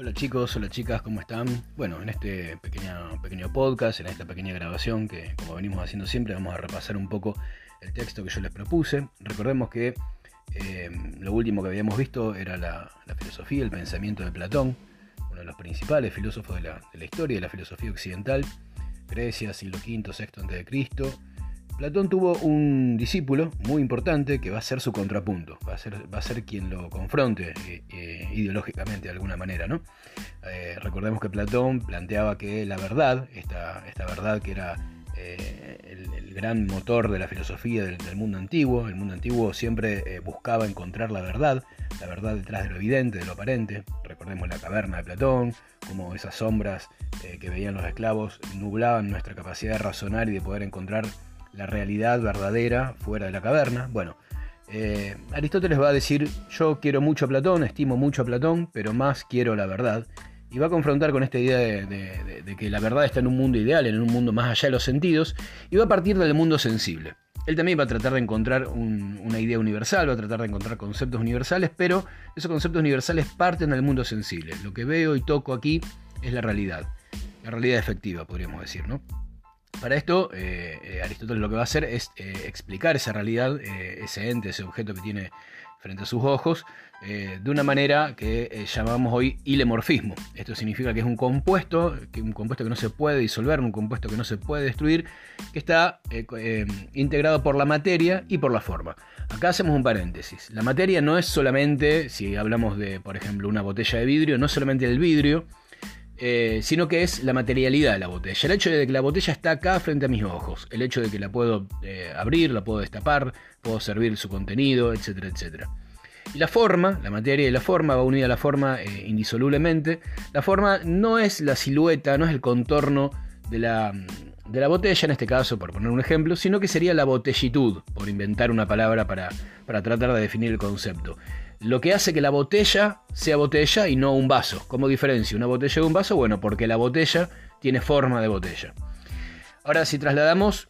Hola chicos, hola chicas, ¿cómo están? Bueno, en este pequeño, pequeño podcast, en esta pequeña grabación que como venimos haciendo siempre, vamos a repasar un poco el texto que yo les propuse. Recordemos que eh, lo último que habíamos visto era la, filosofía, el pensamiento de Platón, uno de los principales filósofos de la, de la historia de la filosofía occidental, Grecia, siglo V, VI a.C., Platón tuvo un discípulo muy importante que va a ser su contrapunto, va a ser, va quien lo confronte eh, eh, ideológicamente de alguna manera. ¿no? Eh, recordemos que Platón planteaba que la verdad, esta, esta verdad que era el, gran motor de la filosofía del, mundo antiguo, el mundo antiguo siempre buscaba encontrar la verdad, la verdad detrás de lo evidente, de lo aparente. Recordemos la caverna de Platón, como esas sombras que veían los esclavos nublaban nuestra capacidad de razonar y de poder encontrar la realidad verdadera fuera de la caverna. Bueno, eh, Aristóteles va a decir, yo quiero mucho a Platón, estimo mucho a Platón, pero más quiero la verdad. Y va a confrontar con esta idea de, que la verdad está en un mundo ideal, en un mundo más allá de los sentidos, y va a partir del mundo sensible. Él también va a tratar de encontrar una idea universal, va a tratar de encontrar conceptos universales, pero esos conceptos universales parten del mundo sensible. Lo que veo y toco aquí es la realidad, la realidad efectiva, podríamos decir, ¿no? Para esto, eh, eh, Aristóteles lo que va a hacer es eh, explicar esa realidad, ese ente, ese objeto que tiene frente a sus ojos, de una manera que llamamos hoy ilemorfismo. Esto significa que es un compuesto, que un compuesto que no se puede disolver, un compuesto que no se puede destruir, que está integrado por la materia y por la forma. Acá hacemos un paréntesis. La materia no es solamente, si hablamos de, por ejemplo, una botella de vidrio, no es solamente el vidrio, eh, sino que es la materialidad de la botella. El hecho de que la botella está acá frente a mis ojos, el hecho de que la puedo eh, abrir, la puedo destapar, puedo servir su contenido, etcétera, etcétera. Y la forma, la materia y la forma va unida a la forma eh, indisolublemente. La forma no es la silueta, no es el contorno de la, de la botella, en este caso, por poner un ejemplo, sino que sería la botellitud, por inventar una palabra para, para tratar de definir el concepto lo que hace que la botella sea botella y no un vaso. ¿Cómo diferencia una botella de un vaso? Bueno, porque la botella tiene forma de botella. Ahora, si trasladamos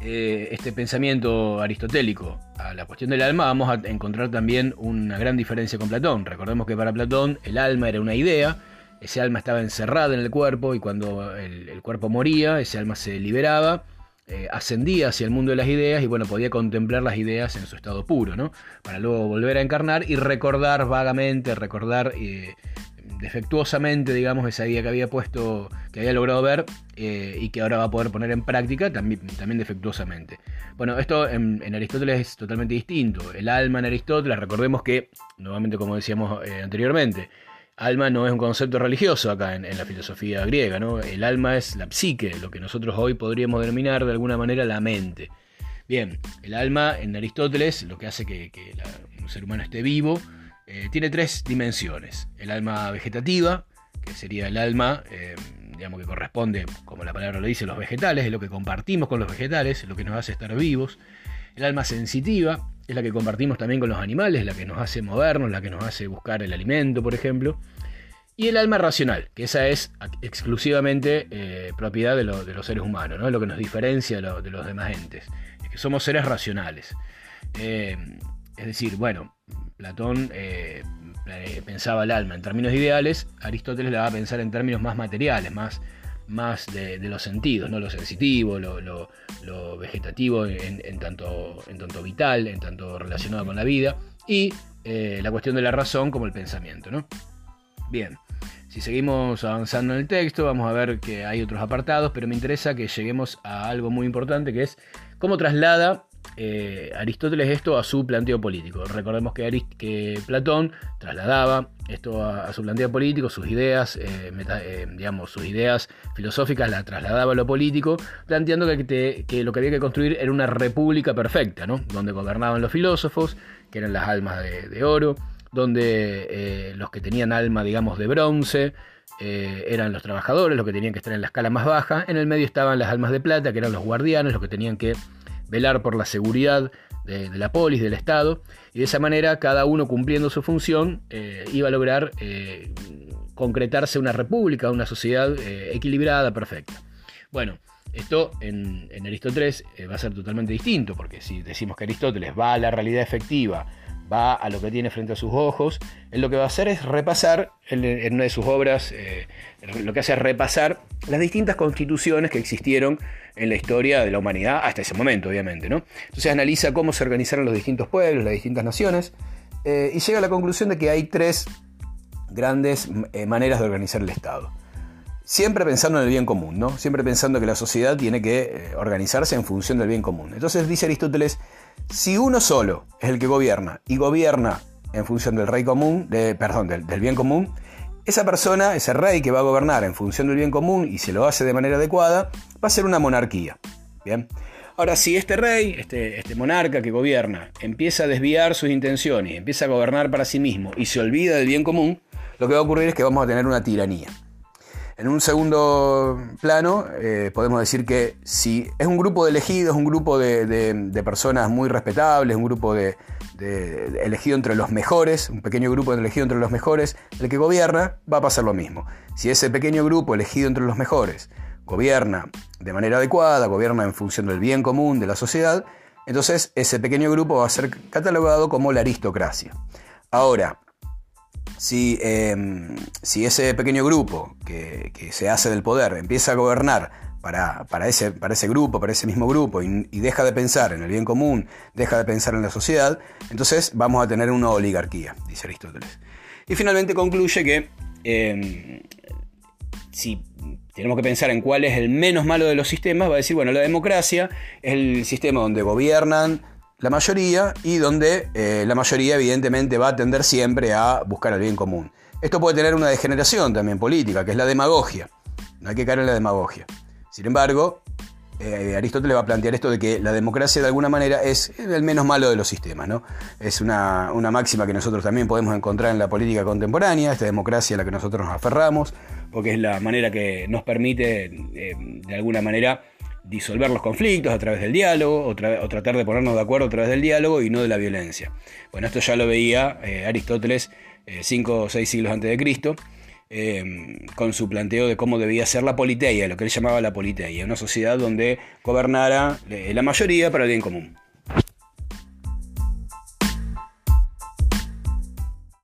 eh, este pensamiento aristotélico a la cuestión del alma, vamos a encontrar también una gran diferencia con Platón. Recordemos que para Platón el alma era una idea, ese alma estaba encerrada en el cuerpo y cuando el cuerpo moría, ese alma se liberaba eh, ascendía hacia el mundo de las ideas y bueno, podía contemplar las ideas en su estado puro, ¿no? Para luego volver a encarnar y recordar vagamente, recordar eh, defectuosamente, digamos, esa idea que había puesto, que había logrado ver eh, y que ahora va a poder poner en práctica también, también defectuosamente. Bueno, esto en, Aristóteles es totalmente distinto. El alma en Aristóteles, recordemos que, nuevamente como decíamos anteriormente, alma no es un concepto religioso acá en, la filosofía griega, ¿no? El alma es la psique, lo que nosotros hoy podríamos denominar de alguna manera la mente. Bien, el alma en Aristóteles, lo que hace que, un ser humano esté vivo, eh, tiene tres dimensiones. El alma vegetativa, que sería el alma, eh, digamos que corresponde, como la palabra lo dice, los vegetales, es lo que compartimos con los vegetales, es lo que nos hace estar vivos. El alma sensitiva, es la que compartimos también con los animales, la que nos hace movernos, la que nos hace buscar el alimento, por ejemplo. Y el alma racional, que esa es exclusivamente eh, propiedad de, los seres humanos, ¿no? lo que nos diferencia de, los demás entes, es que somos seres racionales. Eh, es decir, bueno, Platón eh, pensaba el alma en términos ideales, Aristóteles la va a pensar en términos más materiales, más, más de, los sentidos, ¿no? lo sensitivo, lo, vegetativo en, tanto, en tanto vital, en tanto relacionado con la vida, y eh, la cuestión de la razón como el pensamiento. ¿no? Bien, si seguimos avanzando en el texto, vamos a ver que hay otros apartados, pero me interesa que lleguemos a algo muy importante que es cómo traslada eh, Aristóteles esto a su planteo político. Recordemos que, Platón trasladaba esto a, su planteo político, sus ideas, eh, eh, digamos, sus ideas filosóficas la trasladaba a lo político, planteando que, lo que había que construir era una república perfecta, ¿no? donde gobernaban los filósofos, que eran las almas de, oro, donde los que tenían alma, digamos, de bronce, eran los trabajadores, los que tenían que estar en la escala más baja, en el medio estaban las almas de plata, que eran los guardianes, los que tenían que velar por la seguridad de, la polis, del Estado, y de esa manera cada uno cumpliendo su función eh, iba a lograr eh, concretarse una república, una sociedad eh, equilibrada, perfecta. Bueno, esto en, Aristóteles va a ser totalmente distinto, porque si decimos que Aristóteles va a la realidad efectiva, va a lo que tiene frente a sus ojos, él lo que va a hacer es repasar, en una de sus obras, eh, lo que hace es repasar las distintas constituciones que existieron en la historia de la humanidad hasta ese momento, obviamente. ¿no? Entonces analiza cómo se organizaron los distintos pueblos, las distintas naciones, eh, y llega a la conclusión de que hay tres grandes eh, maneras de organizar el Estado. Siempre pensando en el bien común, ¿no? Siempre pensando que la sociedad tiene que organizarse en función del bien común. Entonces dice Aristóteles, si uno solo es el que gobierna y gobierna en función del rey común, de, perdón, del, bien común, esa persona, ese rey que va a gobernar en función del bien común y se lo hace de manera adecuada, va a ser una monarquía. Bien. Ahora, si este rey, este, este monarca que gobierna, empieza a desviar sus intenciones, empieza a gobernar para sí mismo y se olvida del bien común, lo que va a ocurrir es que vamos a tener una tiranía. En un segundo plano, eh, podemos decir que si es un grupo de elegidos, un grupo de, personas muy respetables, un grupo de, elegido entre los mejores, un pequeño grupo elegido entre los mejores, el que gobierna va a pasar lo mismo. Si ese pequeño grupo elegido entre los mejores gobierna de manera adecuada, gobierna en función del bien común de la sociedad, entonces ese pequeño grupo va a ser catalogado como la aristocracia. Ahora, Em, si, ese pequeño grupo que, se hace del poder empieza a gobernar para, ese, para ese, grupo, para ese mismo grupo, y, deja de pensar en el bien común, deja de pensar en la sociedad, entonces vamos a tener una oligarquía, dice Aristóteles. Y finalmente concluye que em, si tenemos que pensar en cuál es el menos malo de los sistemas, va a decir, bueno, la democracia es el sistema donde gobiernan la mayoría y donde eh, la mayoría evidentemente va a tender siempre a buscar el bien común. Esto puede tener una degeneración también política, que es la demagogia. No hay que caer en la demagogia. Sin embargo, eh, Aristóteles va a plantear esto de que la democracia de alguna manera es el menos malo de los sistemas. ¿no? Es una, máxima que nosotros también podemos encontrar en la política contemporánea, esta democracia a la que nosotros nos aferramos, porque es la manera que nos permite, eh, de alguna manera, disolver los conflictos a través del diálogo o, tratar de ponernos de acuerdo a través del diálogo y no de la violencia. Bueno, esto ya lo veía eh, Aristóteles eh, cinco o seis siglos antes de Cristo, eh, con su planteo de cómo debía ser la politeia, lo que él llamaba la politeia, una sociedad donde gobernara la mayoría para el bien común.